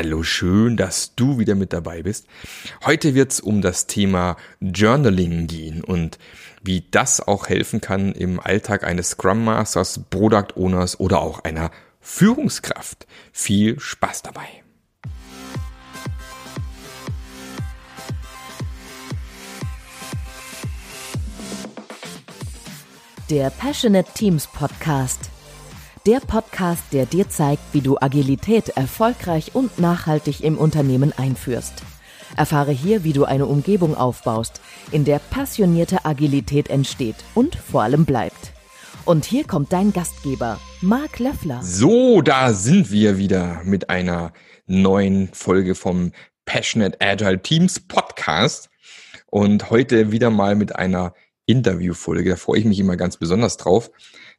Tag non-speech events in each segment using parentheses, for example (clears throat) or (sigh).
Hallo, schön, dass du wieder mit dabei bist. Heute wird es um das Thema Journaling gehen und wie das auch helfen kann im Alltag eines Scrum Masters, Product Owners oder auch einer Führungskraft. Viel Spaß dabei. Der Passionate Teams Podcast der Podcast, der dir zeigt, wie du Agilität erfolgreich und nachhaltig im Unternehmen einführst. Erfahre hier, wie du eine Umgebung aufbaust, in der passionierte Agilität entsteht und vor allem bleibt. Und hier kommt dein Gastgeber, Marc Löffler. So, da sind wir wieder mit einer neuen Folge vom Passionate Agile Teams Podcast. Und heute wieder mal mit einer Interviewfolge. Da freue ich mich immer ganz besonders drauf.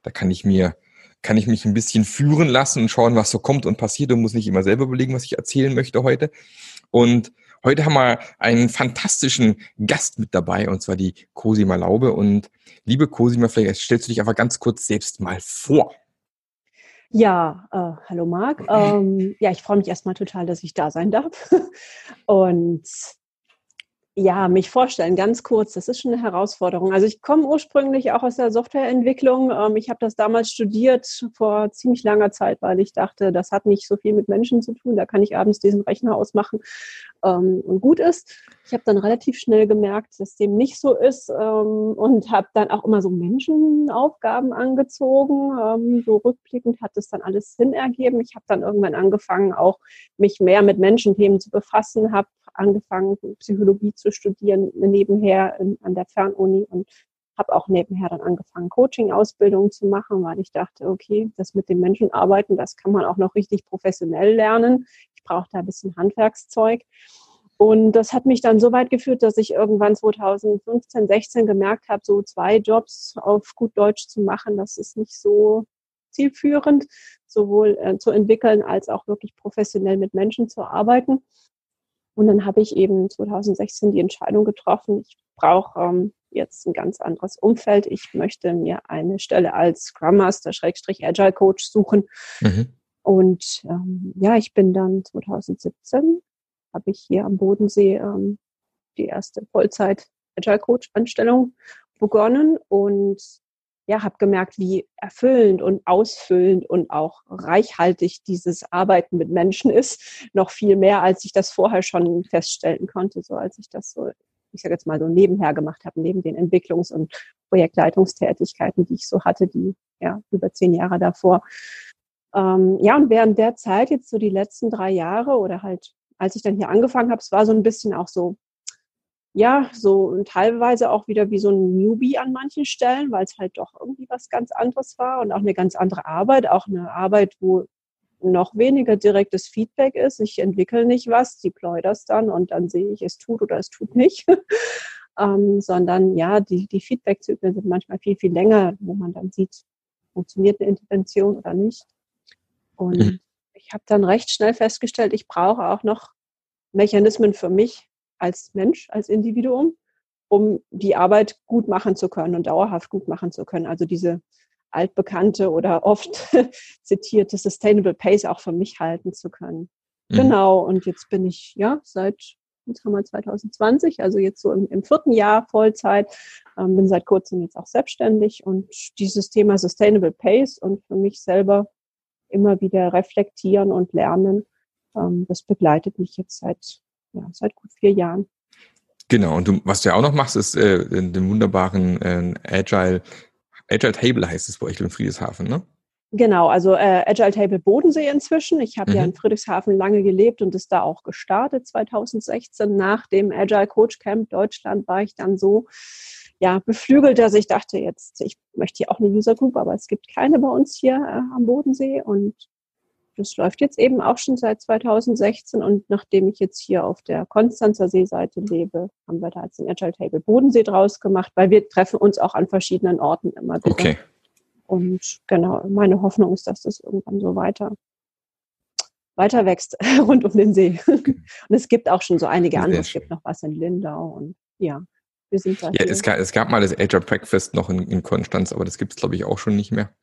Da kann ich mir kann ich mich ein bisschen führen lassen und schauen, was so kommt und passiert und muss nicht immer selber überlegen, was ich erzählen möchte heute. Und heute haben wir einen fantastischen Gast mit dabei und zwar die Cosima Laube. Und liebe Cosima, vielleicht stellst du dich einfach ganz kurz selbst mal vor. Ja, äh, hallo Marc. Ähm, ja, ich freue mich erstmal total, dass ich da sein darf. (laughs) Und ja, mich vorstellen, ganz kurz, das ist schon eine Herausforderung. Also ich komme ursprünglich auch aus der Softwareentwicklung. Ähm, ich habe das damals studiert vor ziemlich langer Zeit, weil ich dachte, das hat nicht so viel mit Menschen zu tun. Da kann ich abends diesen Rechner ausmachen ähm, und gut ist. Ich habe dann relativ schnell gemerkt, dass dem nicht so ist ähm, und habe dann auch immer so Menschenaufgaben angezogen. so rückblickend hat es dann alles Sinn ergeben. Ich habe dann irgendwann angefangen, auch mich mehr mit Menschenthemen zu befassen, habe angefangen, Psychologie zu studieren, nebenher in, an der Fernuni und habe auch nebenher dann angefangen, Coaching-Ausbildungen zu machen, weil ich dachte, okay, das mit den Menschen arbeiten, das kann man auch noch richtig professionell lernen. Ich brauche da ein bisschen Handwerkszeug. Und das hat mich dann so weit geführt, dass ich irgendwann 2015, 16 gemerkt habe, so zwei Jobs auf gut Deutsch zu machen, das ist nicht so zielführend, sowohl äh, zu entwickeln als auch wirklich professionell mit Menschen zu arbeiten. Und dann habe ich eben 2016 die Entscheidung getroffen, ich brauche ähm, jetzt ein ganz anderes Umfeld. Ich möchte mir eine Stelle als Scrum Master, Schrägstrich Agile Coach suchen. Mhm. Und ähm, ja, ich bin dann 2017, habe ich hier am Bodensee ähm, die erste Vollzeit Agile Coach Anstellung begonnen und ja, habe gemerkt, wie erfüllend und ausfüllend und auch reichhaltig dieses Arbeiten mit Menschen ist. Noch viel mehr, als ich das vorher schon feststellen konnte, so als ich das so, ich sage jetzt mal so nebenher gemacht habe, neben den Entwicklungs- und Projektleitungstätigkeiten, die ich so hatte, die ja über zehn Jahre davor. Ähm, ja, und während der Zeit, jetzt so die letzten drei Jahre oder halt, als ich dann hier angefangen habe, es war so ein bisschen auch so, ja, so teilweise auch wieder wie so ein Newbie an manchen Stellen, weil es halt doch irgendwie was ganz anderes war und auch eine ganz andere Arbeit, auch eine Arbeit, wo noch weniger direktes Feedback ist. Ich entwickle nicht was, deploy das dann und dann sehe ich, es tut oder es tut nicht. (laughs) ähm, sondern ja, die, die Feedback-Zyklen sind manchmal viel, viel länger, wo man dann sieht, funktioniert eine Intervention oder nicht. Und mhm. ich habe dann recht schnell festgestellt, ich brauche auch noch Mechanismen für mich, als Mensch, als Individuum, um die Arbeit gut machen zu können und dauerhaft gut machen zu können. Also diese altbekannte oder oft (laughs) zitierte Sustainable Pace auch für mich halten zu können. Mhm. Genau, und jetzt bin ich ja seit jetzt haben wir 2020, also jetzt so im, im vierten Jahr Vollzeit, ähm, bin seit kurzem jetzt auch selbstständig und dieses Thema Sustainable Pace und für mich selber immer wieder reflektieren und lernen, ähm, das begleitet mich jetzt seit ja, seit gut vier Jahren. Genau, und du, was du ja auch noch machst, ist äh, den wunderbaren äh, Agile, Agile Table heißt es bei euch in Friedrichshafen, ne? Genau, also äh, Agile Table Bodensee inzwischen. Ich habe mhm. ja in Friedrichshafen lange gelebt und ist da auch gestartet 2016. Nach dem Agile Coach Camp Deutschland war ich dann so ja, beflügelt, dass ich dachte, jetzt, ich möchte hier auch eine User Group, aber es gibt keine bei uns hier äh, am Bodensee und das läuft jetzt eben auch schon seit 2016 und nachdem ich jetzt hier auf der Konstanzer Seeseite lebe, haben wir da jetzt ein Agile Table Bodensee draus gemacht, weil wir treffen uns auch an verschiedenen Orten immer wieder. Okay. Und genau, meine Hoffnung ist, dass das irgendwann so weiter weiter wächst (laughs) rund um den See. (laughs) Und es gibt auch schon so einige andere. Es gibt noch was in Lindau und ja, wir sind da. Ja, es gab, es gab, mal das Agile Breakfast noch in, in Konstanz, aber das gibt es, glaube ich, auch schon nicht mehr.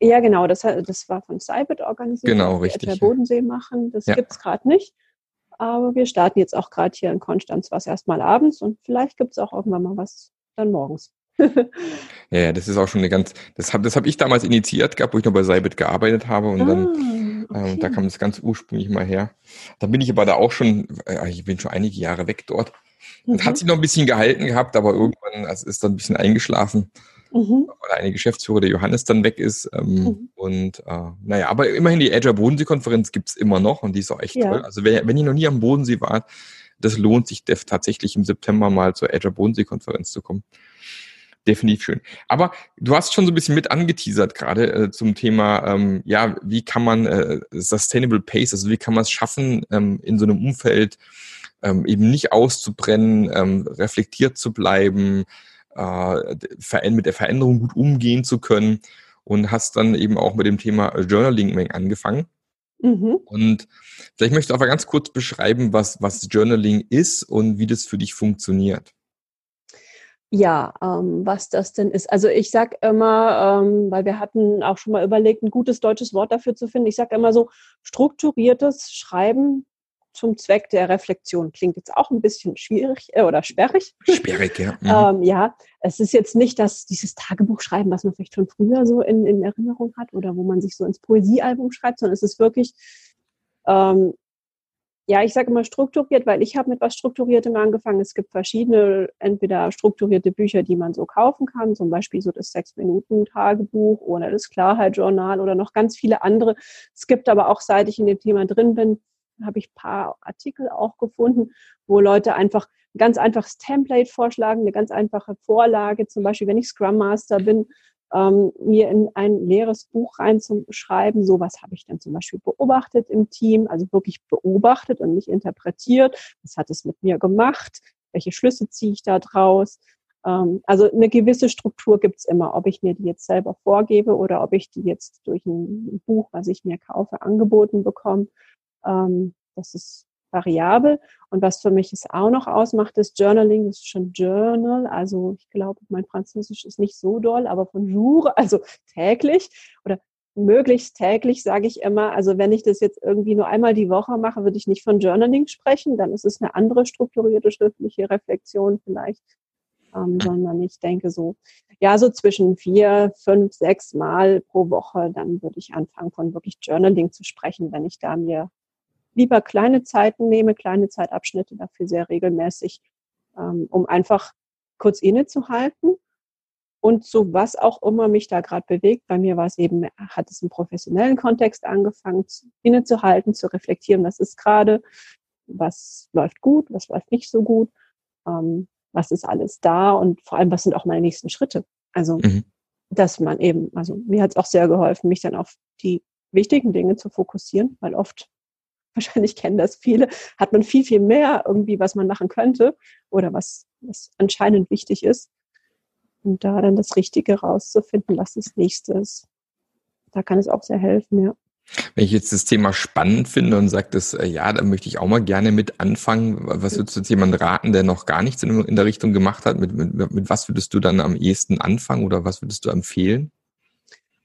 Ja, genau, das, das war von Cybit organisiert. Genau, richtig. Der Bodensee machen, das ja. gibt es gerade nicht. Aber wir starten jetzt auch gerade hier in Konstanz was erstmal abends und vielleicht gibt es auch irgendwann mal was dann morgens. (laughs) ja, das ist auch schon eine ganz, das habe das hab ich damals initiiert gehabt, wo ich noch bei Cybit gearbeitet habe und ah, dann, okay. da kam das ganz ursprünglich mal her. Da bin ich aber da auch schon, äh, ich bin schon einige Jahre weg dort. Mhm. Hat sich noch ein bisschen gehalten gehabt, aber irgendwann also ist dann ein bisschen eingeschlafen. Mhm. Weil eine Geschäftsführer, der Johannes, dann weg ist. Ähm, mhm. Und äh, naja, aber immerhin die Agile Bodensee-Konferenz gibt's immer noch und die ist auch echt ja. toll. Also wenn, wenn ihr noch nie am Bodensee wart, das lohnt sich tatsächlich im September mal zur Agile Bodensee-Konferenz zu kommen definitiv schön. Aber du hast schon so ein bisschen mit angeteasert gerade äh, zum Thema, ähm, ja, wie kann man äh, Sustainable Pace, also wie kann man es schaffen, ähm, in so einem Umfeld ähm, eben nicht auszubrennen, ähm, reflektiert zu bleiben, äh, mit der Veränderung gut umgehen zu können und hast dann eben auch mit dem Thema Journaling angefangen. Mhm. Und vielleicht möchtest du aber ganz kurz beschreiben, was, was Journaling ist und wie das für dich funktioniert. Ja, ähm, was das denn ist. Also ich sag immer, ähm, weil wir hatten auch schon mal überlegt, ein gutes deutsches Wort dafür zu finden. Ich sage immer so, strukturiertes Schreiben zum Zweck der Reflexion. Klingt jetzt auch ein bisschen schwierig äh, oder sperrig. Sperrig, ja. (laughs) Mhm. ähm, ja, es ist jetzt nicht dass dieses Tagebuchschreiben, was man vielleicht schon früher so in, in Erinnerung hat oder wo man sich so ins Poesiealbum schreibt, sondern es ist wirklich ähm, ja, ich sage immer strukturiert, weil ich habe mit was Strukturiertem angefangen. Es gibt verschiedene, entweder strukturierte Bücher, die man so kaufen kann, zum Beispiel so das Sechs-Minuten-Tagebuch oder das Klarheit-Journal oder noch ganz viele andere. Es gibt aber auch, seit ich in dem Thema drin bin, habe ich ein paar Artikel auch gefunden, wo Leute einfach ein ganz einfaches Template vorschlagen, eine ganz einfache Vorlage, zum Beispiel, wenn ich Scrum Master bin, ähm, mir in ein leeres Buch reinzuschreiben, so was habe ich denn zum Beispiel beobachtet im Team, also wirklich beobachtet und nicht interpretiert, was hat es mit mir gemacht, welche Schlüsse ziehe ich da draus. Ähm, also eine gewisse Struktur gibt's immer, ob ich mir die jetzt selber vorgebe oder ob ich die jetzt durch ein Buch, was ich mir kaufe, angeboten bekomme. Ähm, das ist variabel. Und was für mich es auch noch ausmacht, ist Journaling, das ist schon Journal. Also ich glaube, mein Französisch ist nicht so doll, aber von jour, (laughs) also täglich oder möglichst täglich, sage ich immer. Also wenn ich das jetzt irgendwie nur einmal die Woche mache, würde ich nicht von Journaling sprechen. Dann ist es eine andere strukturierte schriftliche Reflexion vielleicht. Ähm, sondern ich denke so, ja, so zwischen vier, fünf, sechs Mal pro Woche, dann würde ich anfangen, von wirklich Journaling zu sprechen, wenn ich da mir lieber kleine Zeiten nehme, kleine Zeitabschnitte dafür sehr regelmäßig, ähm, um einfach kurz innezuhalten und so was auch immer mich da gerade bewegt. Bei mir war es eben, hat es im professionellen Kontext angefangen, innezuhalten, zu reflektieren, was ist gerade, was läuft gut, was läuft nicht so gut, ähm, was ist alles da und vor allem, was sind auch meine nächsten Schritte. Also, mhm. dass man eben, also mir hat es auch sehr geholfen, mich dann auf die wichtigen Dinge zu fokussieren, weil oft (laughs) wahrscheinlich kennen das viele, hat man viel, viel mehr irgendwie, was man machen könnte oder was, was anscheinend wichtig ist. Und da dann das Richtige rauszufinden, was das nächste ist. Da kann es auch sehr helfen, ja. Wenn ich jetzt das Thema spannend finde und sage, dass, äh, ja, da möchte ich auch mal gerne mit anfangen, was würdest du jetzt jemandem raten, der noch gar nichts in, in der Richtung gemacht hat? Mit, mit, mit was würdest du dann am ehesten anfangen oder was würdest du empfehlen?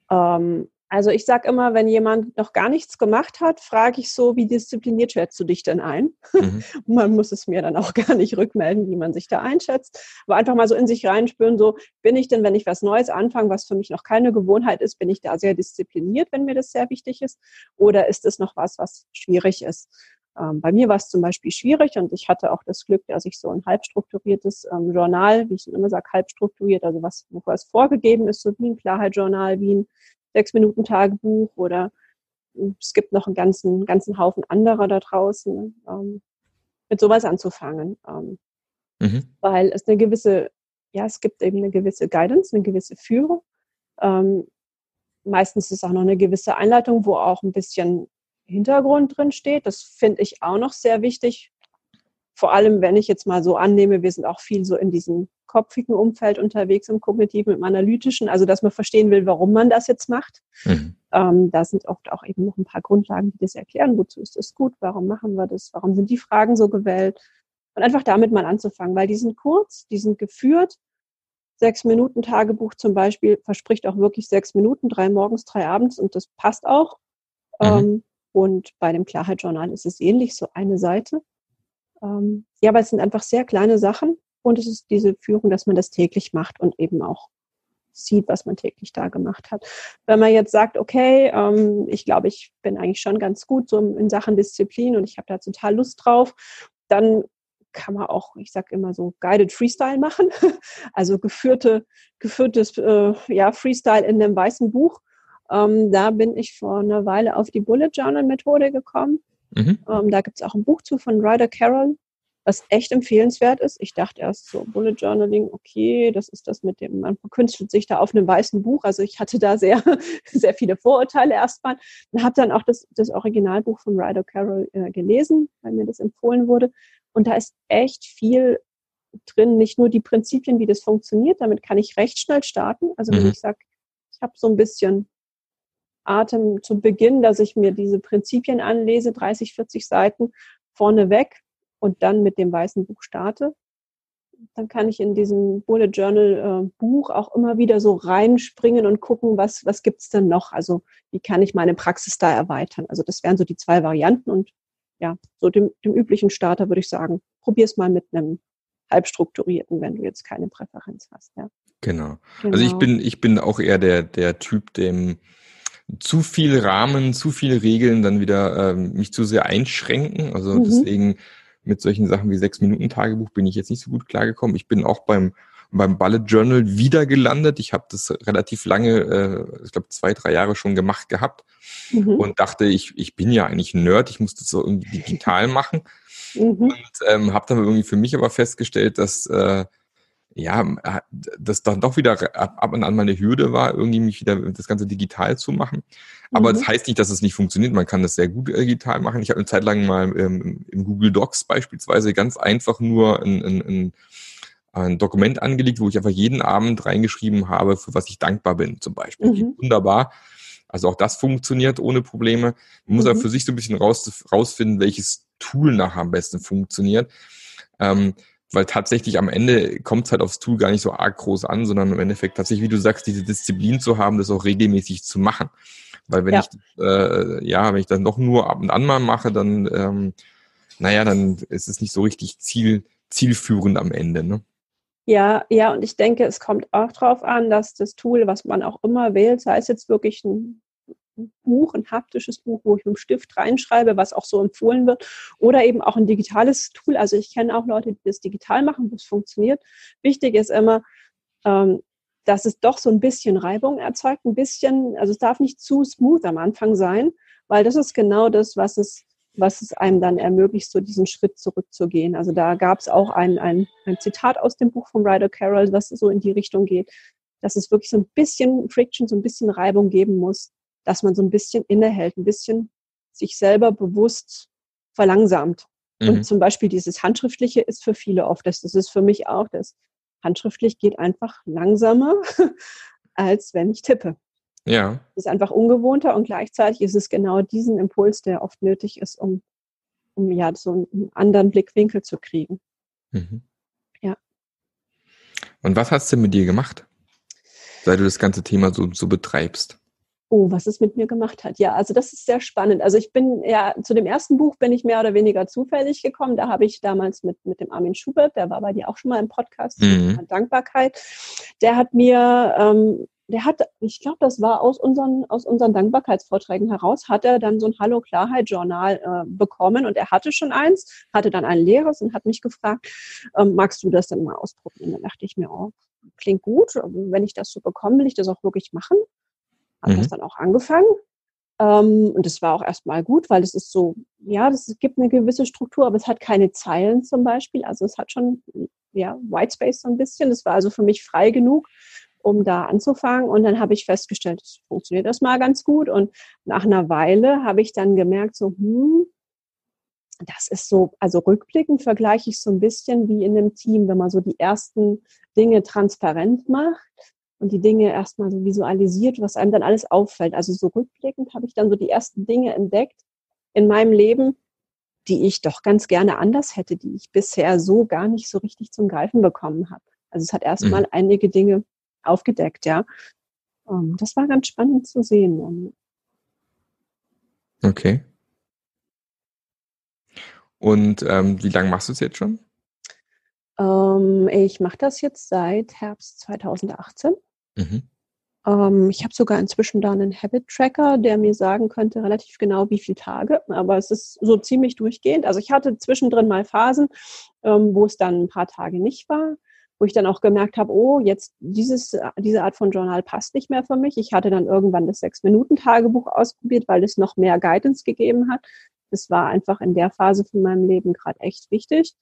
Ähm, also ich sage immer, wenn jemand noch gar nichts gemacht hat, frage ich so, wie diszipliniert schätzt du dich denn ein? Mhm. (laughs) man muss es mir dann auch (laughs) gar nicht rückmelden, wie man sich da einschätzt. Aber einfach mal so in sich reinspüren, so bin ich denn, wenn ich was Neues anfange, was für mich noch keine Gewohnheit ist, bin ich da sehr diszipliniert, wenn mir das sehr wichtig ist? Oder ist es noch was, was schwierig ist? Ähm, bei mir war es zum Beispiel schwierig und ich hatte auch das Glück, dass ich so ein halbstrukturiertes ähm, Journal, wie ich immer sage, halbstrukturiert, also was, wo was vorgegeben ist, so wie ein Klarheitsjournal, wie ein sechs Minuten Tagebuch oder hm, es gibt noch einen ganzen, ganzen Haufen anderer da draußen, ähm, mit sowas anzufangen. Ähm, mhm. Weil es eine gewisse, ja, es gibt eben eine gewisse Guidance, eine gewisse Führung. Ähm, meistens ist auch noch eine gewisse Einleitung, wo auch ein bisschen Hintergrund drin steht. Das finde ich auch noch sehr wichtig. Vor allem, wenn ich jetzt mal so annehme, wir sind auch viel so in diesem kopfigen Umfeld unterwegs, im kognitiven, im analytischen, also dass man verstehen will, warum man das jetzt macht. Mhm. Ähm, da sind oft auch eben noch ein paar Grundlagen, die das erklären, wozu ist das gut, warum machen wir das, warum sind die Fragen so gewählt. Und einfach damit mal anzufangen, weil die sind kurz, die sind geführt. Sechs Minuten Tagebuch zum Beispiel verspricht auch wirklich sechs Minuten, drei morgens, drei abends und das passt auch. Mhm. Ähm, Und bei dem Klarheitsjournal ist es ähnlich, so eine Seite. Ähm, ja, aber es sind einfach sehr kleine Sachen und es ist diese Führung, dass man das täglich macht und eben auch sieht, was man täglich da gemacht hat. Wenn man jetzt sagt, okay, ähm, ich glaube, ich bin eigentlich schon ganz gut so in Sachen Disziplin und ich habe da total Lust drauf, dann kann man auch, ich sage immer so, guided Freestyle machen. (laughs) Also geführte, geführtes äh, ja, Freestyle in einem weißen Buch. Ähm, da bin ich vor einer Weile auf die Bullet Journal Methode gekommen. Mhm. Ähm, da gibt es auch ein Buch zu von Ryder Carroll, was echt empfehlenswert ist. Ich dachte erst so, Bullet Journaling, okay, das ist das mit dem, man verkünstelt sich da auf einem weißen Buch. Also ich hatte da sehr, (laughs) sehr viele Vorurteile erstmal. Und habe dann auch das, das Originalbuch von Ryder Carroll äh, gelesen, weil mir das empfohlen wurde. Und da ist echt viel drin, nicht nur die Prinzipien, wie das funktioniert, damit kann ich recht schnell starten. Also wenn mhm. ich sage, ich habe so ein bisschen Atem zu Beginn, dass ich mir diese Prinzipien anlese, 30, 40 Seiten vorneweg, und dann mit dem weißen Buch starte, dann kann ich in diesem Bullet Journal äh, Buch auch immer wieder so reinspringen und gucken, was, was gibt es denn noch? Also wie kann ich meine Praxis da erweitern? Also das wären so die zwei Varianten und ja, so dem, dem üblichen Starter würde ich sagen, probier es mal mit einem halbstrukturierten, wenn du jetzt keine Präferenz hast. Ja. Genau. genau. Also ich genau. bin, ich bin auch eher der, der Typ, dem zu viel Rahmen, zu viele Regeln dann wieder ähm, mich zu sehr einschränken. Also mhm. deswegen mit solchen Sachen wie sechs Minuten Tagebuch bin ich jetzt nicht so gut klargekommen. Ich bin auch beim beim Bullet Journal wieder gelandet. Ich habe das relativ lange, äh, ich glaube zwei, drei Jahre schon gemacht gehabt mhm. und dachte, ich, ich bin ja eigentlich ein Nerd, ich muss das so irgendwie digital machen. Mhm. Und ähm, habe dann irgendwie für mich aber festgestellt, dass äh, ja, äh, das dann doch wieder ab, und an meine Hürde war, irgendwie mich wieder das Ganze digital zu machen. Aber mhm. das heißt nicht, dass es nicht funktioniert. Man kann das sehr gut äh, digital machen. Ich habe eine Zeit lang mal ähm, im Google Docs beispielsweise ganz einfach nur ein, ein, ein, ein, Dokument angelegt, wo ich einfach jeden Abend reingeschrieben habe, für was ich dankbar bin, zum Beispiel. Mhm. Wunderbar. Also auch das funktioniert ohne Probleme. Man muss mhm. aber für sich so ein bisschen raus, rausfinden, welches Tool nachher am besten funktioniert. Ähm, weil tatsächlich am Ende kommt es halt aufs Tool gar nicht so arg groß an, sondern im Endeffekt tatsächlich, wie du sagst, diese Disziplin zu haben, das auch regelmäßig zu machen. Weil wenn ja. ich, äh, ja, wenn ich das noch nur ab und an mal mache, dann, ähm, naja, dann ist es nicht so richtig ziel, zielführend am Ende, ne? Ja, ja, und ich denke, es kommt auch darauf an, dass das Tool, was man auch immer wählt, sei es jetzt wirklich ein Buch, ein haptisches Buch, wo ich mit dem Stift reinschreibe, was auch so empfohlen wird, oder eben auch ein digitales Tool. Also ich kenne auch Leute, die das digital machen, wo es funktioniert. Wichtig ist immer, ähm, dass es doch so ein bisschen Reibung erzeugt, ein bisschen, also es darf nicht zu smooth am Anfang sein, weil das ist genau das, was es, was es einem dann ermöglicht, so diesen Schritt zurückzugehen. Also da gab es auch ein, ein, ein Zitat aus dem Buch von Ryder Carroll, was so in die Richtung geht, dass es wirklich so ein bisschen Friction, so ein bisschen Reibung geben muss, dass man so ein bisschen innehält, ein bisschen sich selber bewusst verlangsamt. Mhm. Und zum Beispiel dieses Handschriftliche ist für viele oft, das, das ist für mich auch, das handschriftlich geht einfach langsamer, (laughs) als wenn ich tippe. Ja. Das ist einfach ungewohnter und gleichzeitig ist es genau diesen Impuls, der oft nötig ist, um, um ja so einen anderen Blickwinkel zu kriegen. Mhm. Ja. Und was hast du mit dir gemacht, seit du das ganze Thema so, so betreibst? Oh, was es mit mir gemacht hat. Ja, also das ist sehr spannend. Also ich bin ja zu dem ersten Buch bin ich mehr oder weniger zufällig gekommen. Da habe ich damals mit, mit dem Armin Schubert, der war bei dir auch schon mal im Podcast, mhm. Dankbarkeit. Der hat mir, ähm, der hat, ich glaube, das war aus unseren, aus unseren Dankbarkeitsvorträgen heraus, hat er dann so ein Hallo Klarheit Journal äh, bekommen und er hatte schon eins, hatte dann ein leeres und hat mich gefragt, ähm, magst du das denn mal ausprobieren? Dann dachte ich mir, oh, klingt gut. Wenn ich das so bekomme, will ich das auch wirklich machen habe mhm. das dann auch angefangen. Ähm, und das war auch erstmal gut, weil es ist so, ja, das gibt eine gewisse Struktur, aber es hat keine Zeilen zum Beispiel. Also es hat schon, ja, Whitespace so ein bisschen. Das war also für mich frei genug, um da anzufangen. Und dann habe ich festgestellt, es funktioniert erstmal ganz gut. Und nach einer Weile habe ich dann gemerkt, so, hm, das ist so, also rückblickend vergleiche ich so ein bisschen wie in einem Team, wenn man so die ersten Dinge transparent macht und die Dinge erstmal so visualisiert, was einem dann alles auffällt. Also so rückblickend habe ich dann so die ersten Dinge entdeckt in meinem Leben, die ich doch ganz gerne anders hätte, die ich bisher so gar nicht so richtig zum Greifen bekommen habe. Also es hat erstmal mhm. einige Dinge aufgedeckt, ja. Ähm, das war ganz spannend zu sehen. Okay. Und ähm, wie lange machst du es jetzt schon? Ähm, ich mache das jetzt seit Herbst 2018. Mhm. Ähm, ich habe sogar inzwischen da einen Habit-Tracker, der mir sagen könnte relativ genau, wie viele Tage. Aber es ist so ziemlich durchgehend. Also ich hatte zwischendrin mal Phasen, ähm, wo es dann ein paar Tage nicht war wo ich dann auch gemerkt habe, oh, jetzt dieses, diese Art von Journal passt nicht mehr für mich. Ich hatte dann irgendwann das Sechs-Minuten-Tagebuch ausprobiert, weil es noch mehr Guidance gegeben hat. Das war einfach in der Phase von meinem Leben gerade echt wichtig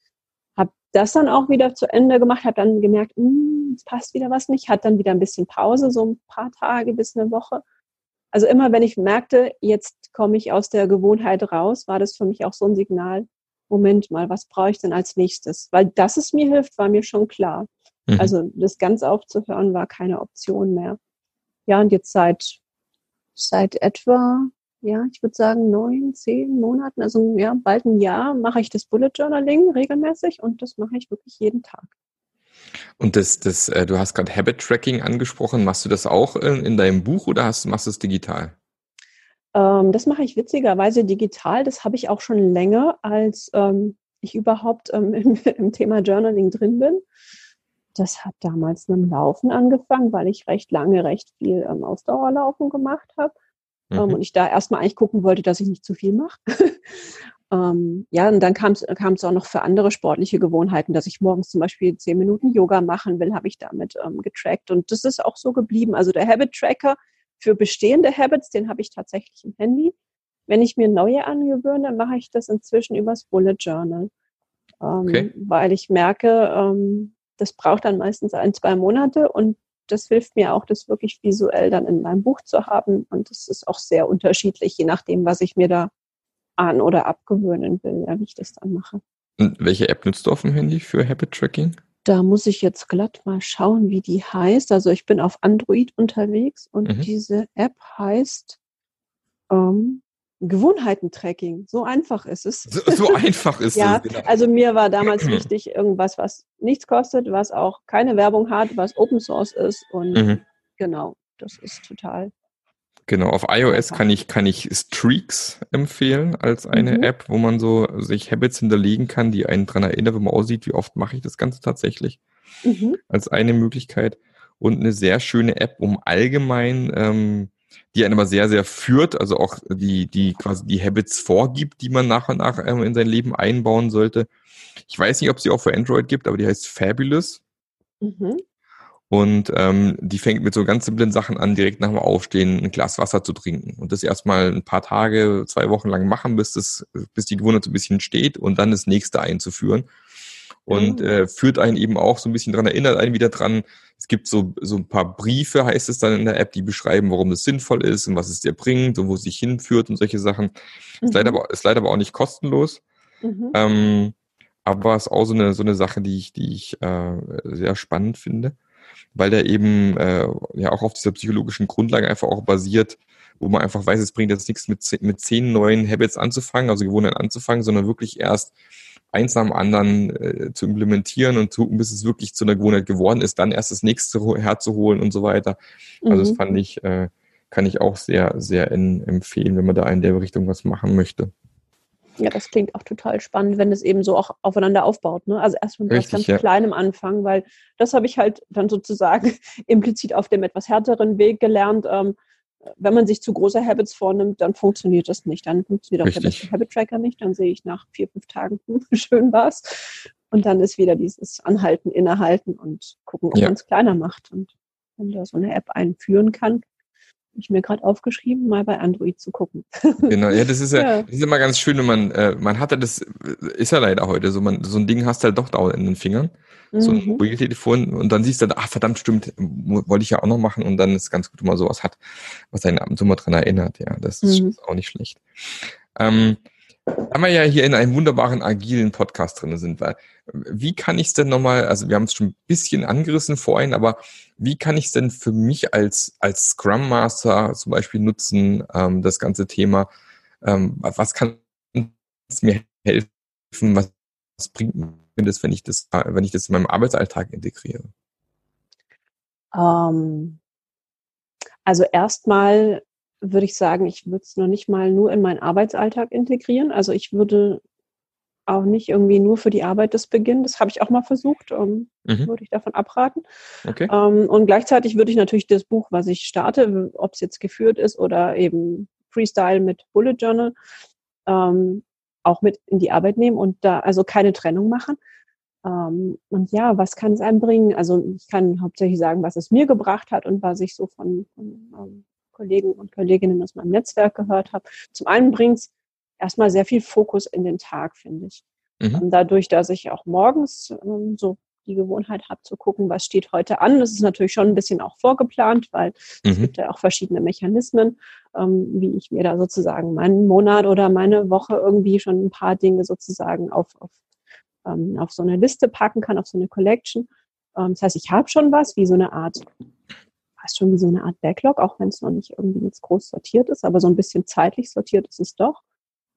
habe das dann auch wieder zu Ende gemacht, habe dann gemerkt, hm, es passt wieder was nicht, hat dann wieder ein bisschen Pause, so ein paar Tage bis eine Woche. Also immer wenn ich merkte, jetzt komme ich aus der Gewohnheit raus, war das für mich auch so ein Signal, Moment mal, was brauche ich denn als nächstes? Weil dass es mir hilft, war mir schon klar. Mhm. Also das ganz aufzuhören war keine Option mehr. Ja, und jetzt seit, seit etwa ja, ich würde sagen, neun, zehn Monaten, also ja, bald ein Jahr mache ich das Bullet Journaling regelmäßig und das mache ich wirklich jeden Tag. Und das, das, äh, du hast gerade Habit Tracking angesprochen. Machst du das auch in, in deinem Buch oder hast, machst du es digital? Ähm, das mache ich witzigerweise digital. Das habe ich auch schon länger, als ähm, ich überhaupt ähm, (laughs) im, im, Thema Journaling drin bin. Das hat damals mit dem Laufen angefangen, weil ich recht lange recht viel ähm, Ausdauerlaufen gemacht habe. Ähm, mhm. und ich da erstmal eigentlich gucken wollte, dass ich nicht zu viel mache. (laughs) ähm, ja, und dann kam es auch noch für andere sportliche Gewohnheiten, dass ich morgens zum Beispiel zehn Minuten Yoga machen will, habe ich damit ähm, getrackt. Und das ist auch so geblieben. Also der Habit Tracker für bestehende Habits, den habe ich tatsächlich im Handy. Wenn ich mir neue angewöhne, mache ich das inzwischen übers Bullet Journal. Ähm, okay. Weil ich merke, ähm, das braucht dann meistens ein, zwei Monate und das hilft mir auch, das wirklich visuell dann in meinem Buch zu haben. Und es ist auch sehr unterschiedlich, je nachdem, was ich mir da an- oder abgewöhnen will, ja, wie ich das dann mache. Und welche App nutzt du auf dem Handy für Habit Tracking? Da muss ich jetzt glatt mal schauen, wie die heißt. Also ich bin auf Android unterwegs und mhm. diese App heißt ähm, Gewohnheitentracking. So einfach ist es. So, so (laughs) einfach ist ja, es. Ja, genau. also mir war damals (clears throat) wichtig, irgendwas, was nichts kostet, was auch keine Werbung hat, was Open Source ist und mhm. genau, das ist total. Genau, auf iOS kann ich, kann ich Streaks empfehlen als eine mhm. App, wo man so sich Habits hinterlegen kann, die einen daran erinnern, wenn man aussieht, wie oft mache ich das Ganze tatsächlich. Mhm. Als eine Möglichkeit. Und eine sehr schöne App, um allgemein ähm, die einen aber sehr, sehr führt, also auch die, die quasi die Habits vorgibt, die man nach und nach ähm, in sein Leben einbauen sollte. Ich weiß nicht, ob sie auch für Android gibt, aber die heißt Fabulous. Mhm. Und ähm, die fängt mit so ganz simplen Sachen an, direkt nach dem Aufstehen ein Glas Wasser zu trinken. Und das erstmal ein paar Tage, zwei Wochen lang machen, bis das, bis die Gewohnheit so ein bisschen steht und dann das nächste einzuführen und mhm. äh, führt einen eben auch so ein bisschen dran, erinnert einen wieder dran. Es gibt so, so ein paar Briefe, heißt es dann in der App, die beschreiben, warum das sinnvoll ist und was es dir bringt und wo es dich hinführt und solche Sachen. Mhm. Ist, leider aber, ist leider aber auch nicht kostenlos. Mhm. Ähm, aber ist auch so eine, so eine Sache, die ich, die ich äh, sehr spannend finde, weil der eben äh, ja auch auf dieser psychologischen Grundlage einfach auch basiert, wo man einfach weiß, es bringt jetzt nichts mit, mit zehn neuen Habits anzufangen, also Gewohnheiten anzufangen, sondern wirklich erst eins nach dem anderen äh, zu implementieren und zu, bis es wirklich zu einer Gewohnheit geworden ist, dann erst das nächste herzuholen und so weiter. Also mhm. das fand ich, äh, kann ich auch sehr, sehr in, empfehlen, wenn man da in der Richtung was machen möchte. Ja, das klingt auch total spannend, wenn es eben so auch aufeinander aufbaut. Ne? Also erst mit ganz ja. kleinem Anfang, weil das habe ich halt dann sozusagen (laughs) implizit auf dem etwas härteren Weg gelernt. Ähm, wenn man sich zu große Habits vornimmt, dann funktioniert das nicht. Dann funktioniert auch Richtig. der Habit Tracker nicht. Dann sehe ich nach vier, fünf Tagen, hm, (laughs) schön was. Und dann ist wieder dieses Anhalten, Innehalten und gucken, ob ja. man es kleiner macht. Und wenn da so eine App einführen kann, ich mir gerade aufgeschrieben, mal bei Android zu gucken. (laughs) Genau, ja, das ist ja, ja. Das ist immer ganz schön, wenn man, äh, man hat ja das, ist ja leider heute so, man, so ein Ding hast du halt doch dauernd in den Fingern. So ein mhm. Mobiltelefon und dann siehst du, ach verdammt, stimmt, wollte ich ja auch noch machen und dann ist ganz gut, wenn man sowas hat, was einen ab und zu mal dran erinnert, ja, das ist, mhm. auch nicht schlecht. Ähm, haben wir ja hier in einem wunderbaren agilen Podcast drin sind, weil wie kann ich es denn nochmal, also wir haben es schon ein bisschen angerissen vorhin, aber wie kann ich es denn für mich als, als Scrum Master zum Beispiel nutzen, ähm, das ganze Thema? Ähm, was kann es mir helfen? Was, was bringt das, wenn ich das, wenn ich das in meinem Arbeitsalltag integriere? Um, ähm, also erstmal würde ich sagen, ich würde es noch nicht mal nur in meinen Arbeitsalltag integrieren. Also ich würde auch nicht irgendwie nur für die Arbeit das beginnen. Das habe ich auch mal versucht. Ähm, mhm. Würde ich davon abraten. Okay. Ähm, und gleichzeitig würde ich natürlich das Buch, was ich starte, ob es jetzt geführt ist oder eben Freestyle mit Bullet Journal, ähm, auch mit in die Arbeit nehmen und da also keine Trennung machen. Ähm, und ja, was kann es einem bringen? Also ich kann hauptsächlich sagen, was es mir gebracht hat und was ich so von, von ähm, Kollegen und Kolleginnen aus meinem Netzwerk gehört habe. Zum einen bringt es erstmal sehr viel Fokus in den Tag, finde ich. Mhm. Dadurch, dass ich auch morgens ähm, so die Gewohnheit habe zu gucken, was steht heute an. Das ist natürlich schon ein bisschen auch vorgeplant, weil mhm. es gibt ja auch verschiedene Mechanismen, ähm, wie ich mir da sozusagen meinen Monat oder meine Woche irgendwie schon ein paar Dinge sozusagen auf, auf, ähm, auf so eine Liste packen kann, auf so eine Collection. Ähm, das heißt, ich habe schon was, wie so eine Art, fast schon wie so eine Art Backlog, auch wenn es noch nicht irgendwie jetzt groß sortiert ist, aber so ein bisschen zeitlich sortiert ist es doch.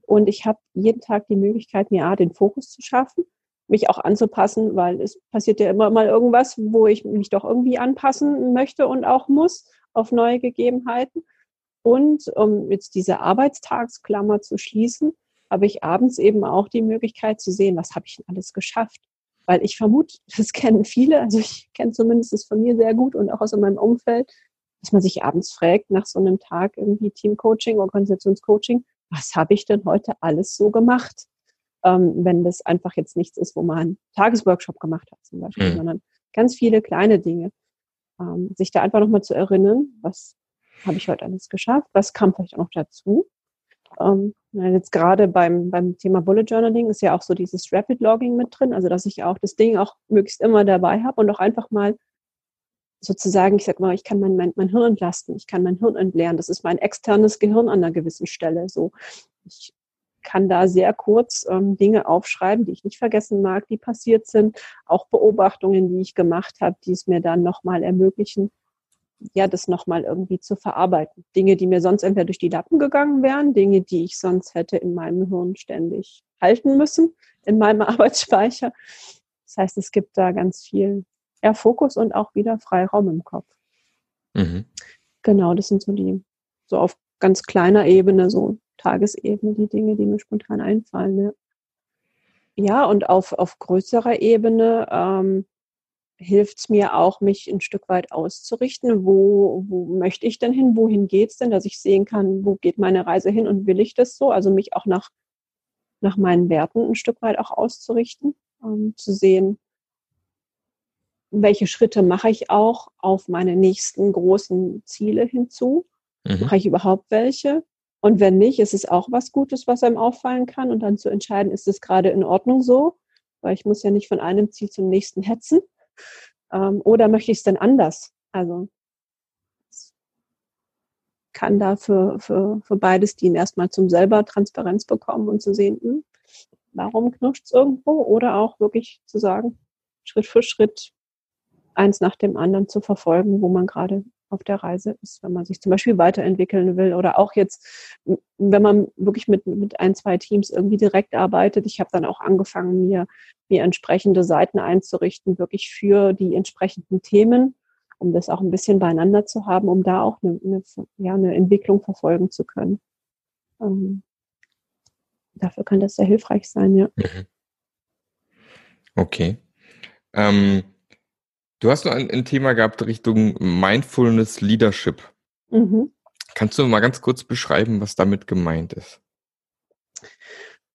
Und ich habe jeden Tag die Möglichkeit, mir A, den Fokus zu schaffen, mich auch anzupassen, weil es passiert ja immer mal irgendwas, wo ich mich doch irgendwie anpassen möchte und auch muss auf neue Gegebenheiten. Und um jetzt diese Arbeitstagsklammer zu schließen, habe ich abends eben auch die Möglichkeit zu sehen, was habe ich denn alles geschafft. Weil ich vermute, (laughs) das kennen viele, also ich kenne zumindest es von mir sehr gut und auch aus meinem Umfeld, dass man sich abends fragt nach so einem Tag irgendwie Teamcoaching, Organisationscoaching, was habe ich denn heute alles so gemacht? Ähm, wenn das einfach jetzt nichts ist, wo man einen Tagesworkshop gemacht hat zum Beispiel, mhm. sondern ganz viele kleine Dinge. Ähm, sich da einfach nochmal zu erinnern, was habe ich heute alles geschafft, was kam vielleicht auch noch dazu. Ähm, jetzt gerade beim, beim Thema Bullet Journaling ist ja auch so dieses Rapid Logging mit drin, also dass ich auch das Ding auch möglichst immer dabei habe und auch einfach mal sozusagen, ich sag mal, ich kann mein, mein, mein Hirn entlasten, ich kann mein Hirn entleeren. Das ist mein externes Gehirn an einer gewissen Stelle. So, ich kann da sehr kurz ähm, Dinge aufschreiben, die ich nicht vergessen mag, die passiert sind, auch Beobachtungen, die ich gemacht habe, die es mir dann nochmal ermöglichen, ja, das nochmal irgendwie zu verarbeiten. Dinge, die mir sonst entweder durch die Lappen gegangen wären, Dinge, die ich sonst hätte in meinem Hirn ständig halten müssen, in meinem (laughs) Arbeitsspeicher. Das heißt, es gibt da ganz viel ja, Fokus und auch wieder Freiraum im Kopf. Mhm. Genau, das sind so die, so auf ganz kleiner Ebene, so Tagesebene, die Dinge, die mir spontan einfallen. Ja, ja und auf, auf größerer Ebene ähm, hilft es mir auch, mich ein Stück weit auszurichten. Wo, wo möchte ich denn hin? Wohin geht es denn, dass ich sehen kann, wo geht meine Reise hin und will ich das so? Also mich auch nach, nach meinen Werten ein Stück weit auch auszurichten, ähm, zu sehen, welche Schritte mache ich auch auf meine nächsten großen Ziele hinzu? Mhm. Mache ich überhaupt welche? Und wenn nicht, ist es auch was Gutes, was einem auffallen kann und dann zu entscheiden, ist es gerade in Ordnung so? Weil ich muss ja nicht von einem Ziel zum nächsten hetzen. Ähm, oder möchte ich es denn anders? Also kann da für, für, für beides dienen, erstmal zum selber Transparenz bekommen und zu sehen, hm, warum knirscht es irgendwo? Oder auch wirklich zu sagen, Schritt für Schritt eins nach dem anderen zu verfolgen, wo man gerade auf der Reise ist, wenn man sich zum Beispiel weiterentwickeln will oder auch jetzt, wenn man wirklich mit, mit ein, zwei Teams irgendwie direkt arbeitet. Ich habe dann auch angefangen, mir, mir entsprechende Seiten einzurichten, wirklich für die entsprechenden Themen, um das auch ein bisschen beieinander zu haben, um da auch eine, eine ja, eine Entwicklung verfolgen zu können. Ähm, dafür kann das sehr hilfreich sein, ja. Mhm. Okay. Ähm Du hast noch ein, ein Thema gehabt Richtung Mindfulness Leadership. Mhm. Kannst du mal ganz kurz beschreiben, was damit gemeint ist?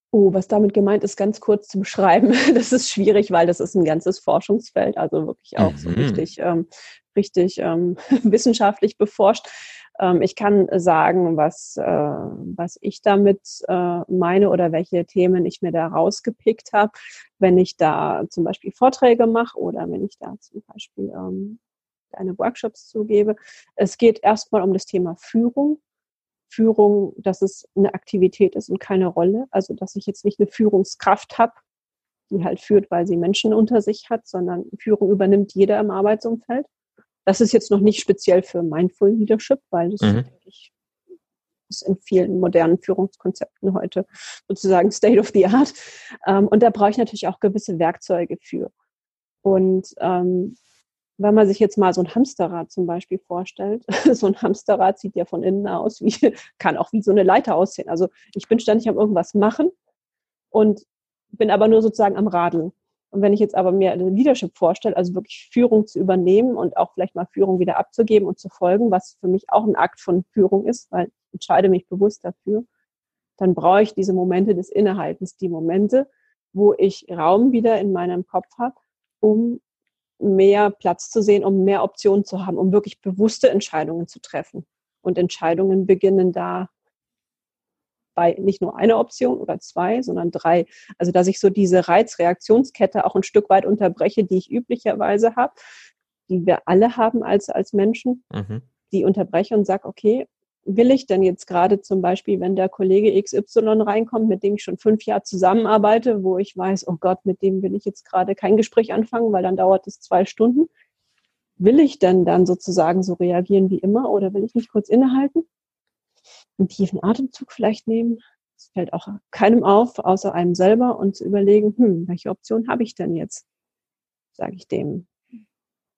Oh, was damit gemeint ist, ganz kurz zu beschreiben, (laughs) das ist schwierig, weil das ist ein ganzes Forschungsfeld, also wirklich auch mhm. so richtig, ähm, richtig ähm, (laughs) wissenschaftlich beforscht. Ähm, ich kann sagen, was, äh, was ich damit äh, meine oder welche Themen ich mir da rausgepickt habe, wenn ich da zum Beispiel Vorträge mache oder wenn ich da zum Beispiel ähm, eine Workshops zugebe. Es geht erstmal um das Thema Führung. Führung, dass es eine Aktivität ist und keine Rolle. Also, dass ich jetzt nicht eine Führungskraft habe, die halt führt, weil sie Menschen unter sich hat, sondern Führung übernimmt jeder im Arbeitsumfeld. Das ist jetzt noch nicht speziell für Mindful Leadership, weil das mhm. ich, ist in vielen modernen Führungskonzepten heute sozusagen State of the Art. Ähm, und da brauche ich natürlich auch gewisse Werkzeuge für. Und ähm, wenn man sich jetzt mal so ein Hamsterrad zum Beispiel vorstellt, (laughs) so ein Hamsterrad sieht ja von innen aus, wie, (laughs) kann auch wie so eine Leiter aussehen. Also ich bin ständig am irgendwas machen und bin aber nur sozusagen am Radeln. Und wenn ich jetzt aber mir Leadership vorstelle, also wirklich Führung zu übernehmen und auch vielleicht mal Führung wieder abzugeben und zu folgen, was für mich auch ein Akt von Führung ist, weil ich entscheide mich bewusst dafür, dann brauche ich diese Momente des Innehaltens, die Momente, wo ich Raum wieder in meinem Kopf habe, um mehr Platz zu sehen, um mehr Optionen zu haben, um wirklich bewusste Entscheidungen zu treffen. Und Entscheidungen beginnen da bei nicht nur einer Option oder zwei, sondern drei. Also dass ich so diese Reizreaktionskette auch ein Stück weit unterbreche, die ich üblicherweise habe, die wir alle haben als, als Menschen, mhm. die unterbreche und sage, okay, will ich denn jetzt gerade zum Beispiel, wenn der Kollege XY reinkommt, mit dem ich schon fünf Jahre zusammenarbeite, wo ich weiß, oh Gott, mit dem will ich jetzt gerade kein Gespräch anfangen, weil dann dauert es zwei Stunden. Will ich denn dann sozusagen so reagieren wie immer oder will ich nicht kurz innehalten? Einen tiefen Atemzug vielleicht nehmen. Das fällt auch keinem auf, außer einem selber und zu überlegen, hm, welche Option habe ich denn jetzt? Sage ich dem,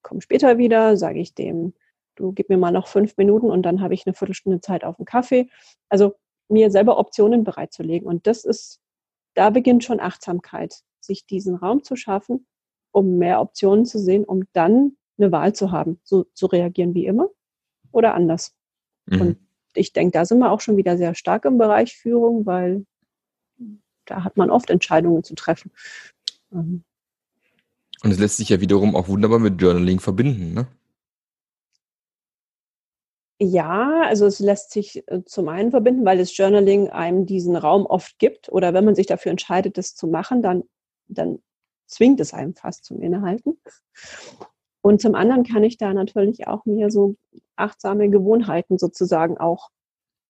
komm später wieder, sage ich dem, du gib mir mal noch fünf Minuten und dann habe ich eine Viertelstunde Zeit auf einen Kaffee. Also mir selber Optionen bereitzulegen. Und das ist, da beginnt schon Achtsamkeit, sich diesen Raum zu schaffen, um mehr Optionen zu sehen, um dann eine Wahl zu haben, so zu reagieren wie immer oder anders. Mhm. Und ich denke, da sind wir auch schon wieder sehr stark im Bereich Führung, weil da hat man oft Entscheidungen zu treffen. Ähm. Und es lässt sich ja wiederum auch wunderbar mit Journaling verbinden, ne? Ja, also es lässt sich äh, zum einen verbinden, weil das Journaling einem diesen Raum oft gibt. Oder wenn man sich dafür entscheidet, das zu machen, dann, dann zwingt es einem fast zum Innehalten. Und zum anderen kann ich da natürlich auch mir so achtsame Gewohnheiten sozusagen auch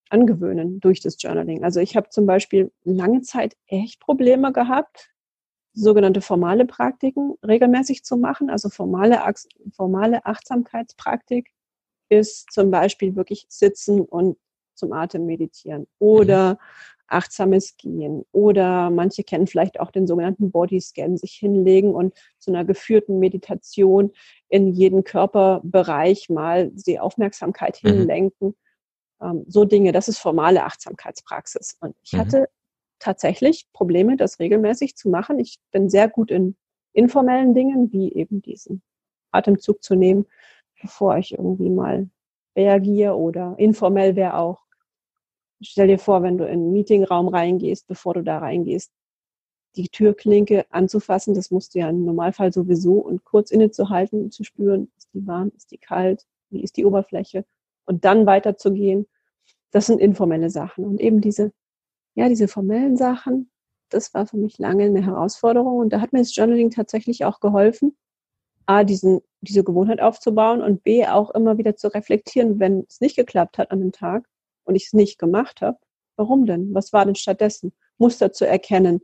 angewöhnen durch das Journaling. Also ich habe zum Beispiel lange Zeit echt Probleme gehabt, sogenannte formale Praktiken regelmäßig zu machen. Also formale, formale Achtsamkeitspraktik ist zum Beispiel wirklich sitzen und zum Atem meditieren oder mhm achtsames Gehen oder manche kennen vielleicht auch den sogenannten Bodyscan, sich hinlegen und zu einer geführten Meditation in jeden Körperbereich mal die Aufmerksamkeit mhm. hinlenken. Ähm, so Dinge, das ist formale Achtsamkeitspraxis. Und ich mhm. hatte tatsächlich Probleme, das regelmäßig zu machen. Ich bin sehr gut in informellen Dingen, wie eben diesen Atemzug zu nehmen, bevor ich irgendwie mal reagiere oder informell wäre auch Stell dir vor, wenn du in einen Meetingraum reingehst, bevor du da reingehst, die Türklinke anzufassen, das musst du ja im Normalfall sowieso und kurz innezuhalten zu spüren, ist die warm, ist die kalt, wie ist die Oberfläche und dann weiterzugehen. Das sind informelle Sachen und eben diese, ja, diese formellen Sachen, das war für mich lange eine Herausforderung und da hat mir das Journaling tatsächlich auch geholfen, A, diesen, diese Gewohnheit aufzubauen und B, auch immer wieder zu reflektieren, wenn es nicht geklappt hat an dem Tag und ich es nicht gemacht habe, warum denn? Was war denn stattdessen? Muster zu erkennen.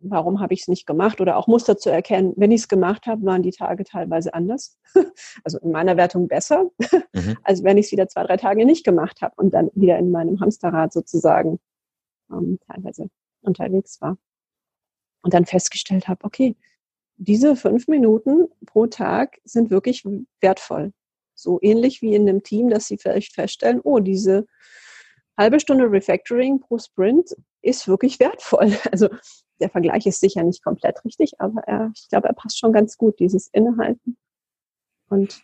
Warum habe ich es nicht gemacht? Oder auch Muster zu erkennen, wenn ich es gemacht habe, waren die Tage teilweise anders. (laughs) Also in meiner Wertung besser, mhm. (laughs) als wenn ich es wieder zwei, drei Tage nicht gemacht habe und dann wieder in meinem Hamsterrad sozusagen ähm, teilweise unterwegs war. Und dann festgestellt habe, okay, diese fünf Minuten pro Tag sind wirklich wertvoll. So ähnlich wie in einem Team, dass sie vielleicht feststellen, oh, diese halbe Stunde Refactoring pro Sprint ist wirklich wertvoll. (laughs) Also der Vergleich ist sicher nicht komplett richtig, aber er, ich glaube, er passt schon ganz gut, dieses Innehalten. Und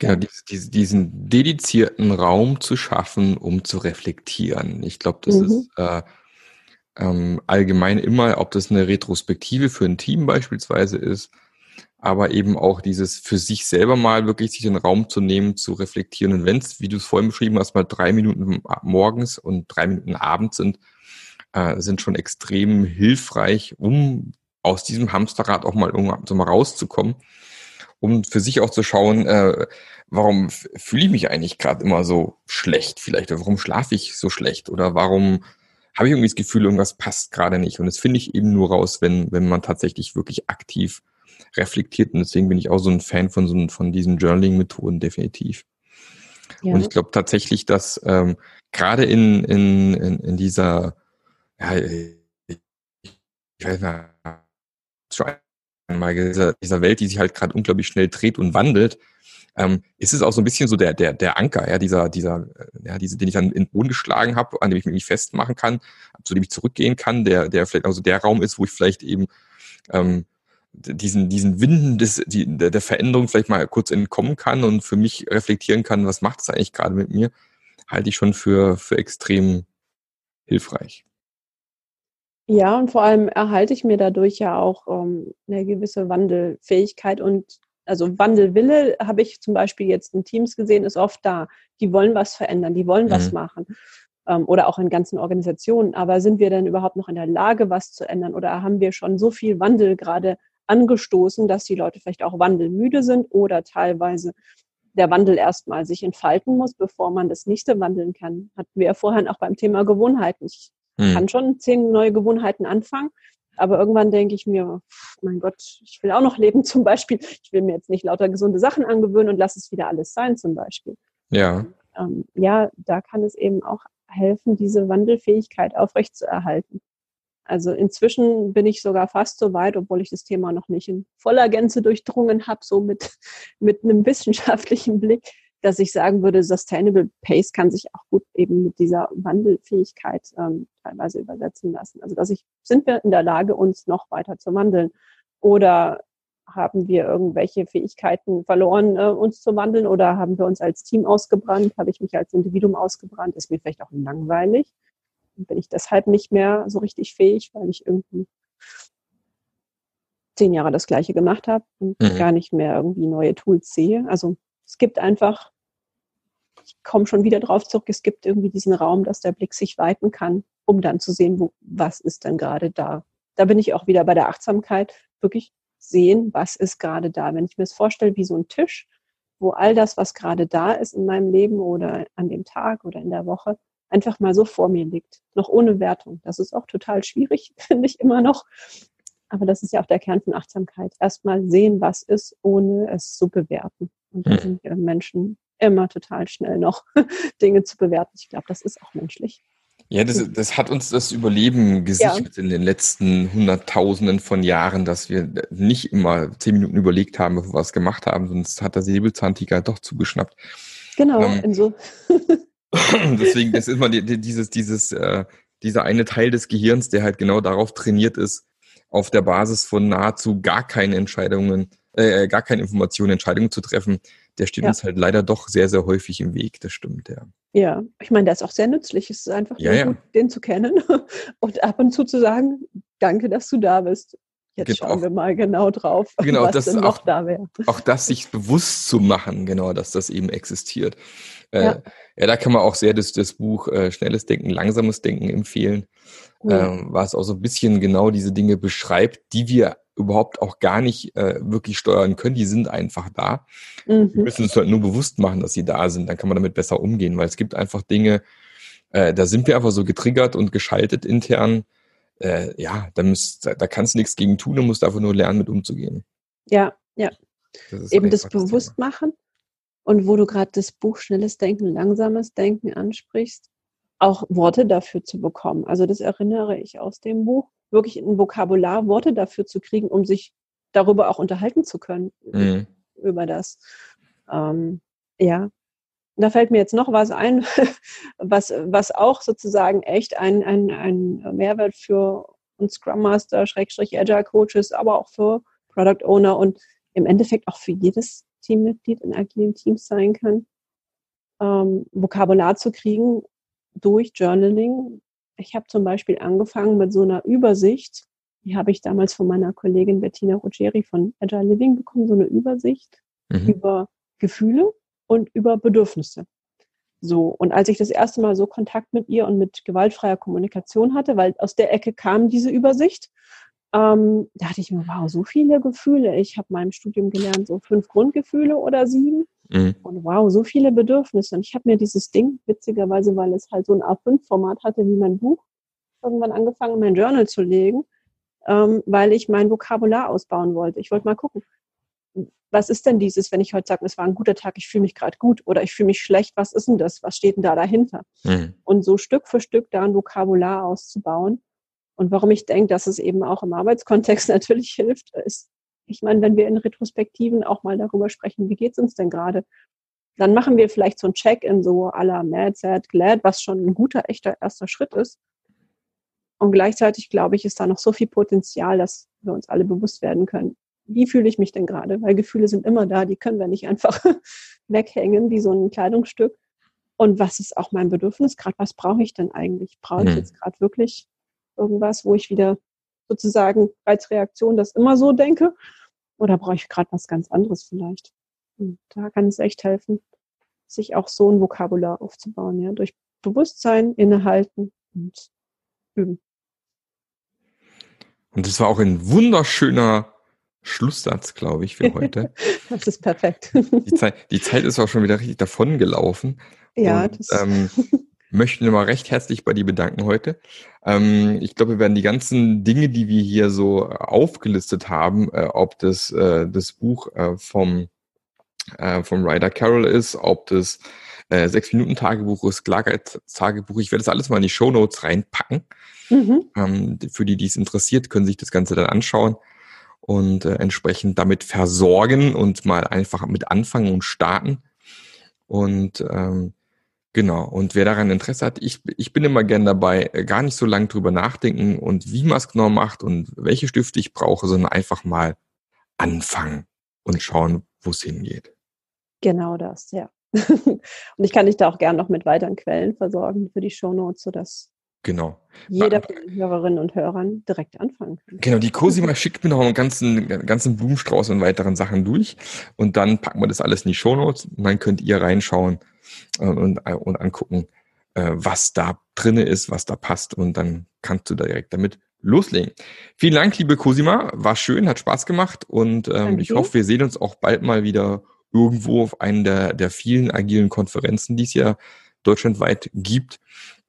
Genau, diese, diesen dedizierten Raum zu schaffen, um zu reflektieren. Ich glaube, das mhm. ist äh, ähm, allgemein immer, ob das eine Retrospektive für ein Team beispielsweise ist aber eben auch dieses für sich selber mal wirklich sich den Raum zu nehmen, zu reflektieren. Und wenn es, wie du es vorhin beschrieben hast, mal drei Minuten morgens und drei Minuten abends sind, äh, sind schon extrem hilfreich, um aus diesem Hamsterrad auch mal irgendwann so mal rauszukommen, um für sich auch zu schauen, äh, warum fühle ich mich eigentlich gerade immer so schlecht vielleicht oder warum schlafe ich so schlecht oder warum habe ich irgendwie das Gefühl, irgendwas passt gerade nicht. Und das finde ich eben nur raus, wenn, wenn man tatsächlich wirklich aktiv reflektiert. Und deswegen bin ich auch so ein Fan von, so, von diesen Journaling-Methoden, definitiv. Ja. Und ich glaube tatsächlich, dass ähm, gerade in, in, in, in dieser, ja, ich weiß nicht, dieser, dieser Welt, die sich halt gerade unglaublich schnell dreht und wandelt, ähm, ist es auch so ein bisschen so der, der, der Anker, ja, dieser, dieser, äh, ja, diese, den ich dann in den Boden geschlagen habe, an dem ich mich festmachen kann, zu dem ich zurückgehen kann, der, der vielleicht auch so der Raum ist, wo ich vielleicht eben ähm, diesen, diesen Winden des, die, der, der Veränderung vielleicht mal kurz entkommen kann und für mich reflektieren kann, was macht es eigentlich gerade mit mir, halte ich schon für, für extrem hilfreich. Ja, und vor allem erhalte ich mir dadurch ja auch ähm, eine gewisse Wandelfähigkeit und also Wandelwille habe ich zum Beispiel jetzt in Teams gesehen, ist oft da. Die wollen was verändern, die wollen mhm. was machen. Ähm, oder auch in ganzen Organisationen. Aber sind wir denn überhaupt noch in der Lage, was zu ändern? Oder haben wir schon so viel Wandel gerade angestoßen, dass die Leute vielleicht auch wandelmüde sind oder teilweise der Wandel erstmal sich entfalten muss, bevor man das nächste wandeln kann. Hatten wir ja vorhin auch beim Thema Gewohnheiten. Ich hm. kann schon zehn neue Gewohnheiten anfangen, aber irgendwann denke ich mir, mein Gott, ich will auch noch leben (laughs) zum Beispiel. Ich will mir jetzt nicht lauter gesunde Sachen angewöhnen und lass es wieder alles sein zum Beispiel. Ja. Ähm, ja, da kann es eben auch helfen, diese Wandelfähigkeit aufrechtzuerhalten. Also inzwischen bin ich sogar fast so weit, obwohl ich das Thema noch nicht in voller Gänze durchdrungen habe, so mit, (laughs) mit einem wissenschaftlichen Blick, dass ich sagen würde, Sustainable Pace kann sich auch gut eben mit dieser Wandelfähigkeit ähm, teilweise übersetzen lassen. Also dass ich, sind wir in der Lage, uns noch weiter zu wandeln? Oder haben wir irgendwelche Fähigkeiten verloren, äh, uns zu wandeln? Oder haben wir uns als Team ausgebrannt? Habe ich mich als Individuum ausgebrannt? Ist mir vielleicht auch langweilig? Bin ich deshalb nicht mehr so richtig fähig, weil ich irgendwie zehn Jahre das Gleiche gemacht habe und mhm. gar nicht mehr irgendwie neue Tools sehe? Also es gibt einfach, ich komme schon wieder drauf zurück, es gibt irgendwie diesen Raum, dass der Blick sich weiten kann, um dann zu sehen, wo, was ist denn gerade da. Da bin ich auch wieder bei der Achtsamkeit, wirklich sehen, was ist gerade da. Wenn ich mir das vorstelle wie so ein Tisch, wo all das, was gerade da ist in meinem Leben oder an dem Tag oder in der Woche, einfach mal so vor mir liegt, noch ohne Wertung. Das ist auch total schwierig, (laughs) finde ich immer noch. Aber das ist ja auch der Kern von Achtsamkeit. Erstmal sehen, was ist, ohne es zu bewerten. Und da hm. sind wir Menschen immer total schnell noch (laughs) Dinge zu bewerten. Ich glaube, das ist auch menschlich. Ja, das, das hat uns das Überleben gesichert ja. in den letzten Hunderttausenden von Jahren, dass wir nicht immer zehn Minuten überlegt haben, bevor wir was gemacht haben, sonst hat der Säbelzahntiger doch zugeschnappt. Genau, ähm, so. (laughs) (laughs) deswegen, das ist mal die, die, dieses, dieses, äh, dieser eine Teil des Gehirns, der halt genau darauf trainiert ist, auf der Basis von nahezu gar keine Entscheidungen äh, gar keine Informationen, Entscheidungen zu treffen, der steht ja. uns halt leider doch sehr, sehr häufig im Weg. Das stimmt, ja. Ja, ich meine, der ist auch sehr nützlich. Es ist einfach ja, ja. gut, den zu kennen (laughs) und ab und zu zu sagen, danke, dass du da bist. Jetzt genau. schauen wir mal genau drauf, genau, was denn noch auch, da wäre. Auch das sich bewusst zu machen, genau, dass das eben existiert. Äh, ja. ja, da kann man auch sehr das, das Buch äh, Schnelles Denken, Langsames Denken empfehlen, ja. äh, was auch so ein bisschen genau diese Dinge beschreibt, die wir überhaupt auch gar nicht äh, wirklich steuern können. Die sind einfach da. Mhm. Wir müssen uns halt nur bewusst machen, dass sie da sind. Dann kann man damit besser umgehen, weil es gibt einfach Dinge, äh, da sind wir einfach so getriggert und geschaltet intern. Äh, ja, da, müsst, da kannst du nichts gegen tun, du musst einfach nur lernen, mit umzugehen. Ja, ja. Eben das Bewusstmachen. Und wo du gerade das Buch Schnelles Denken, Langsames Denken ansprichst, auch Worte dafür zu bekommen. Also das erinnere ich aus dem Buch wirklich ein Vokabular, Worte dafür zu kriegen, um sich darüber auch unterhalten zu können, mhm. über das. Ähm, ja, da fällt mir jetzt noch was ein, (laughs) was, was auch sozusagen echt ein, ein, ein Mehrwert für uns Scrum Master, Schrägstrich Agile Coaches, aber auch für Product Owner und im Endeffekt auch für jedes Teammitglied in agilen Teams sein kann, ähm, Vokabular zu kriegen durch Journaling, ich habe zum Beispiel angefangen mit so einer Übersicht. Die habe ich damals von meiner Kollegin Bettina Ruggeri von Agile Living bekommen, so eine Übersicht mhm. über Gefühle und über Bedürfnisse. So, und als ich das erste Mal so Kontakt mit ihr und mit gewaltfreier Kommunikation hatte, weil aus der Ecke kam diese Übersicht, ähm, dachte ich mir, wow, so viele Gefühle. Ich habe meinem Studium gelernt, so fünf Grundgefühle oder sieben. Mhm. Und wow, so viele Bedürfnisse. Und ich habe mir dieses Ding, witzigerweise, weil es halt so ein A5-Format hatte wie mein Buch, irgendwann angefangen, in mein Journal zu legen, ähm, weil ich mein Vokabular ausbauen wollte. Ich wollte mal gucken, was ist denn dieses, wenn ich heute sage, es war ein guter Tag, ich fühle mich gerade gut oder ich fühle mich schlecht, was ist denn das? Was steht denn da dahinter? Mhm. Und so Stück für Stück da ein Vokabular auszubauen. Und warum ich denke, dass es eben auch im Arbeitskontext (laughs) natürlich hilft, ist Ich meine, wenn wir in Retrospektiven auch mal darüber sprechen, wie geht es uns denn gerade, dann machen wir vielleicht so ein Check-in so la Mad, Sad, Glad, was schon ein guter, echter erster Schritt ist. Und gleichzeitig, glaube ich, ist da noch so viel Potenzial, dass wir uns alle bewusst werden können. Wie fühle ich mich denn gerade? Weil Gefühle sind immer da, die können wir nicht einfach (laughs) weghängen wie so ein Kleidungsstück. Und was ist auch mein Bedürfnis gerade? Was brauche ich denn eigentlich? Brauche ich hm. jetzt gerade wirklich irgendwas, wo ich wieder sozusagen als Reaktion das immer so denke? Oder brauche ich gerade was ganz anderes vielleicht? Und da kann es echt helfen, sich auch so ein Vokabular aufzubauen, ja, durch Bewusstsein, Innehalten und Üben. Und das war auch ein wunderschöner Schlusssatz, glaube ich, für heute. (laughs) das ist perfekt. die, Zeit, die Zeit ist auch schon wieder richtig davon gelaufen. Ja, und, das ähm, (laughs) möchten wir mal recht herzlich bei dir bedanken heute. Ähm, ich glaube, wir werden die ganzen Dinge, die wir hier so aufgelistet haben, äh, ob das äh, das Buch äh, vom äh, vom Ryder Carroll ist, ob das äh, sechs Minuten Tagebuch ist, Klarheitstagebuch. Ich werde das alles mal in die Show Notes reinpacken. Mhm. Ähm, für die, die es interessiert, können sich das Ganze dann anschauen und äh, entsprechend damit versorgen und mal einfach mit anfangen und starten. Und ähm, genau, und wer daran Interesse hat, ich, ich bin immer gern dabei, äh, gar nicht so lange drüber nachdenken und wie man es genau macht und welche Stifte ich brauche, sondern einfach mal anfangen und schauen, wo es hingeht. Genau das, ja. (laughs) und ich kann dich da auch gern noch mit weiteren Quellen versorgen für die Shownotes, sodass Genau. jeder von den Hörerinnen und Hörern direkt anfangen kann. Genau, die Cosima (laughs) schickt mir noch einen ganzen, ganzen Blumenstrauß und weiteren Sachen durch und dann packen wir das alles in die Shownotes und dann könnt ihr reinschauen und, und angucken, äh, was da drinne ist, was da passt und dann kannst du da direkt damit loslegen. Vielen Dank, liebe Cosima, war schön, hat Spaß gemacht und ähm, ich hoffe, wir sehen uns auch bald mal wieder irgendwo auf einen der, der vielen agilen Konferenzen, die es ja deutschlandweit gibt.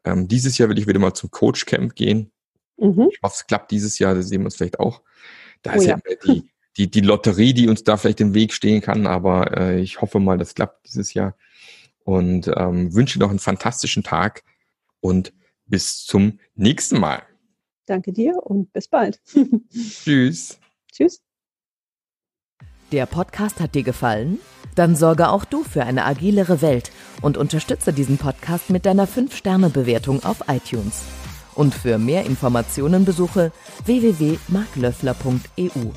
Ähm, dieses Jahr will ich wieder mal zum Coach Camp gehen. Mhm. Ich hoffe, es klappt dieses Jahr, das sehen wir uns vielleicht auch. Da oh, ist ja, ja die, die, die Lotterie, die uns da vielleicht im Weg stehen kann, aber äh, ich hoffe mal, das klappt dieses Jahr. Und ähm, wünsche noch einen fantastischen Tag und bis zum nächsten Mal. Danke dir und bis bald. (laughs) Tschüss. Tschüss. Der Podcast hat dir gefallen? Dann sorge auch du für eine agilere Welt und unterstütze diesen Podcast mit deiner 5-Sterne-Bewertung auf iTunes. Und für mehr Informationen besuche www.marklöffler.eu.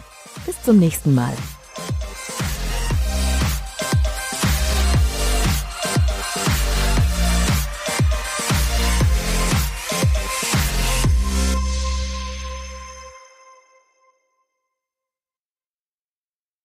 Bis zum nächsten Mal.